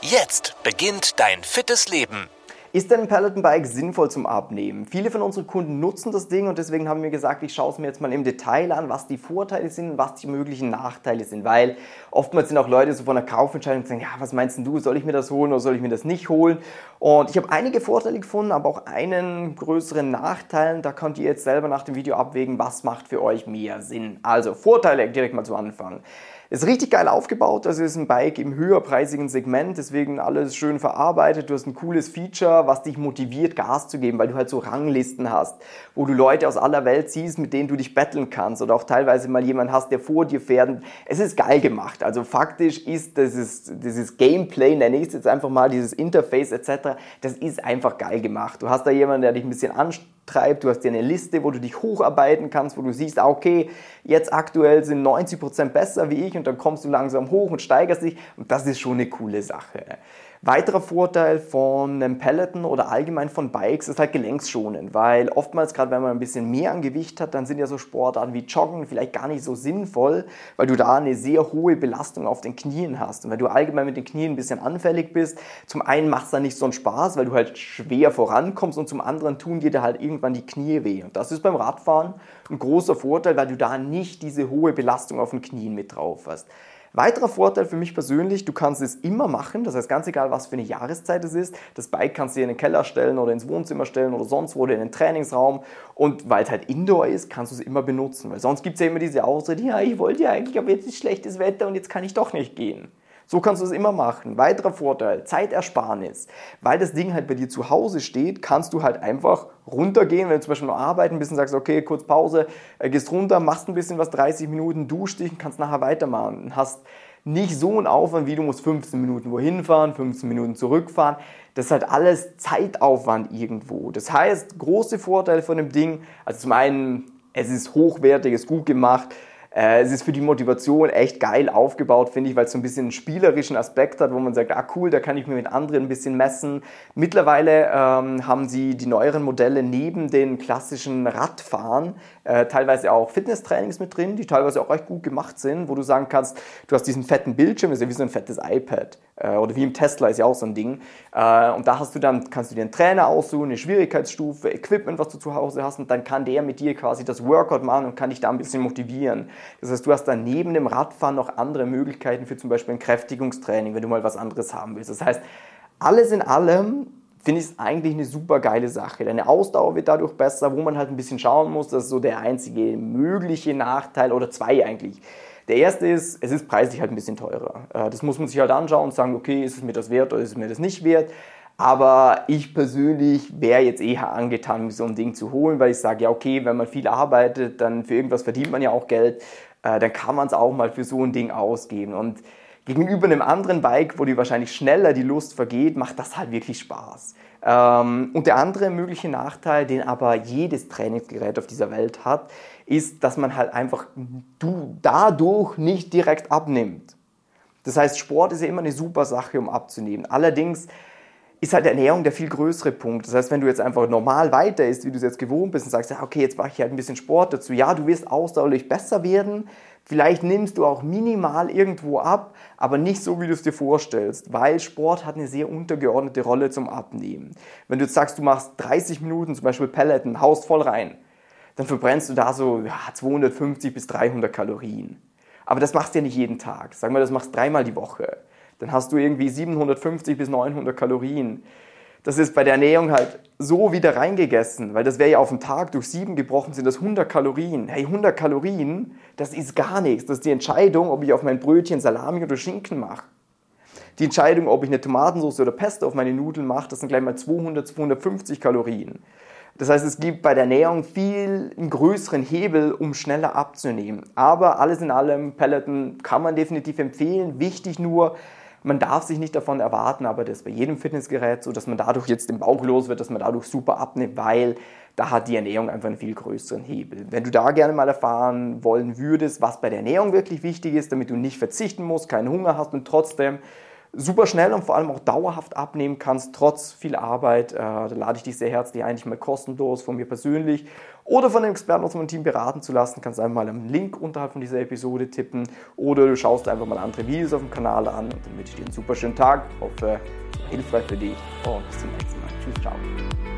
Jetzt beginnt dein fittes Leben. Ist denn ein Peloton-Bike sinnvoll zum Abnehmen? Viele von unseren Kunden nutzen das Ding und deswegen haben wir gesagt, ich schaue es mir jetzt mal im Detail an, was die Vorteile sind und was die möglichen Nachteile sind. Weil oftmals sind auch Leute so von der Kaufentscheidung sagen, ja, was meinst du, soll ich mir das holen oder soll ich mir das nicht holen? Und ich habe einige Vorteile gefunden, aber auch einen größeren Nachteil. Da könnt ihr jetzt selber nach dem Video abwägen, was macht für euch mehr Sinn. Also Vorteile direkt mal zu Anfang. Ist richtig geil aufgebaut. Das ist ein Bike im höherpreisigen Segment, deswegen alles schön verarbeitet. Du hast ein cooles Feature, was dich motiviert, Gas zu geben, weil du halt so Ranglisten hast, wo du Leute aus aller Welt siehst, mit denen du dich betteln kannst oder auch teilweise mal jemanden hast, der vor dir fährt. Es ist geil gemacht. Also faktisch ist dieses, dieses Gameplay, nenne ich es jetzt einfach mal, dieses Interface etc., das ist einfach geil gemacht. Du hast da jemanden, der dich ein bisschen anstrengt treibt. Du hast dir eine Liste, wo du dich hocharbeiten kannst, wo du siehst, ah, okay, jetzt aktuell sind 90% besser wie ich und dann kommst du langsam hoch und steigerst dich und das ist schon eine coole Sache. Weiterer Vorteil von einem Peloton oder allgemein von Bikes ist halt gelenksschonend, weil oftmals, gerade wenn man ein bisschen mehr an Gewicht hat, dann sind ja so Sportarten wie Joggen vielleicht gar nicht so sinnvoll, weil du da eine sehr hohe Belastung auf den Knien hast. Und wenn du allgemein mit den Knien ein bisschen anfällig bist, zum einen macht es dann nicht so einen Spaß, weil du halt schwer vorankommst und zum anderen tun dir da halt irgendwann die Knie weh. Und das ist beim Radfahren ein großer Vorteil, weil du da nicht diese hohe Belastung auf den Knien mit drauf hast. Weiterer Vorteil für mich persönlich, du kannst es immer machen, das heißt ganz egal, was für eine Jahreszeit es ist. Das Bike kannst du dir in den Keller stellen oder ins Wohnzimmer stellen oder sonst wo oder in den Trainingsraum. Und weil es halt Indoor ist, kannst du es immer benutzen. Weil sonst gibt es ja immer diese Ausrede, ja, ich wollte ja eigentlich, aber jetzt ist schlechtes Wetter und jetzt kann ich doch nicht gehen. So kannst du es immer machen. Weiterer Vorteil, Zeitersparnis. Weil das Ding halt bei dir zu Hause steht, kannst du halt einfach runtergehen, wenn du zum Beispiel noch arbeiten bist und sagst, okay, kurz Pause, äh, gehst runter, machst ein bisschen was, 30 Minuten, duschst dich und kannst nachher weitermachen. Hast nicht so einen Aufwand, wie du musst 15 Minuten wohin fahren, 15 Minuten zurückfahren. Das ist halt alles Zeitaufwand irgendwo. Das heißt, große Vorteile von dem Ding, also zum einen, es ist hochwertig, es ist gut gemacht, äh, es ist für die Motivation echt geil aufgebaut, finde ich, weil es so ein bisschen einen spielerischen Aspekt hat, wo man sagt, ah cool, da kann ich mir mit anderen ein bisschen messen. Mittlerweile ähm, haben sie die neueren Modelle neben den klassischen Radfahren äh, teilweise auch Fitnesstrainings mit drin, die teilweise auch recht gut gemacht sind, wo du sagen kannst, du hast diesen fetten Bildschirm, ist ja wie so ein fettes iPad oder wie im Tesla ist ja auch so ein Ding. Äh, und da hast du dann, kannst du dir einen Trainer aussuchen, eine Schwierigkeitsstufe, Equipment, was du zu Hause hast und dann kann der mit dir quasi das Workout machen und kann dich da ein bisschen motivieren. Das heißt, du hast dann neben dem Radfahren noch andere Möglichkeiten für zum Beispiel ein Kräftigungstraining, wenn du mal was anderes haben willst. Das heißt, alles in allem finde ich es eigentlich eine super geile Sache. Deine Ausdauer wird dadurch besser, wo man halt ein bisschen schauen muss, das ist so der einzige mögliche Nachteil oder zwei eigentlich. Der erste ist, es ist preislich halt ein bisschen teurer. Äh, das muss man sich halt anschauen und sagen, okay, ist es mir das wert oder ist es mir das nicht wert? Aber ich persönlich wäre jetzt eher angetan, so ein Ding zu holen, weil ich sage, ja, okay, wenn man viel arbeitet, dann für irgendwas verdient man ja auch Geld, äh, dann kann man es auch mal für so ein Ding ausgeben. Und gegenüber einem anderen Bike, wo dir wahrscheinlich schneller die Lust vergeht, macht das halt wirklich Spaß. Ähm, und der andere mögliche Nachteil, den aber jedes Trainingsgerät auf dieser Welt hat, ist, dass man halt einfach du dadurch nicht direkt abnimmt. Das heißt, Sport ist ja immer eine super Sache, um abzunehmen. Allerdings ist halt Ernährung der viel größere Punkt. Das heißt, wenn du jetzt einfach normal weiter isst, wie du es jetzt gewohnt bist und sagst, okay, jetzt mache ich halt ein bisschen Sport dazu, ja, du wirst ausdauerlich besser werden, vielleicht nimmst du auch minimal irgendwo ab, aber nicht so, wie du es dir vorstellst, weil Sport hat eine sehr untergeordnete Rolle zum Abnehmen. Wenn du jetzt sagst, du machst 30 Minuten zum Beispiel Pelleten, haust voll rein, dann verbrennst du da so ja, 250 bis 300 Kalorien. Aber das machst du ja nicht jeden Tag. Sagen wir, das machst dreimal die Woche dann hast du irgendwie 750 bis 900 Kalorien. Das ist bei der Ernährung halt so wieder reingegessen, weil das wäre ja auf den Tag durch sieben gebrochen, sind das 100 Kalorien. Hey, 100 Kalorien, das ist gar nichts. Das ist die Entscheidung, ob ich auf mein Brötchen Salami oder Schinken mache. Die Entscheidung, ob ich eine Tomatensauce oder Pesto auf meine Nudeln mache, das sind gleich mal 200, 250 Kalorien. Das heißt, es gibt bei der Ernährung viel einen größeren Hebel, um schneller abzunehmen. Aber alles in allem, Peloton kann man definitiv empfehlen. Wichtig nur, Man darf sich nicht davon erwarten, aber das ist bei jedem Fitnessgerät so, dass man dadurch jetzt den Bauch los wird, dass man dadurch super abnimmt, weil da hat die Ernährung einfach einen viel größeren Hebel. Wenn du da gerne mal erfahren wollen würdest, was bei der Ernährung wirklich wichtig ist, damit du nicht verzichten musst, keinen Hunger hast und trotzdem super schnell und vor allem auch dauerhaft abnehmen kannst, trotz viel Arbeit. Äh, da lade ich dich sehr herzlich ein, dich mal kostenlos von mir persönlich oder von den Experten aus meinem Team beraten zu lassen. Kannst einfach mal einen Link unterhalb von dieser Episode tippen oder du schaust einfach mal andere Videos auf dem Kanal an und dann wünsche ich dir einen super schönen Tag. Hoffe, hilfreich für dich und bis zum nächsten Mal. Tschüss, ciao.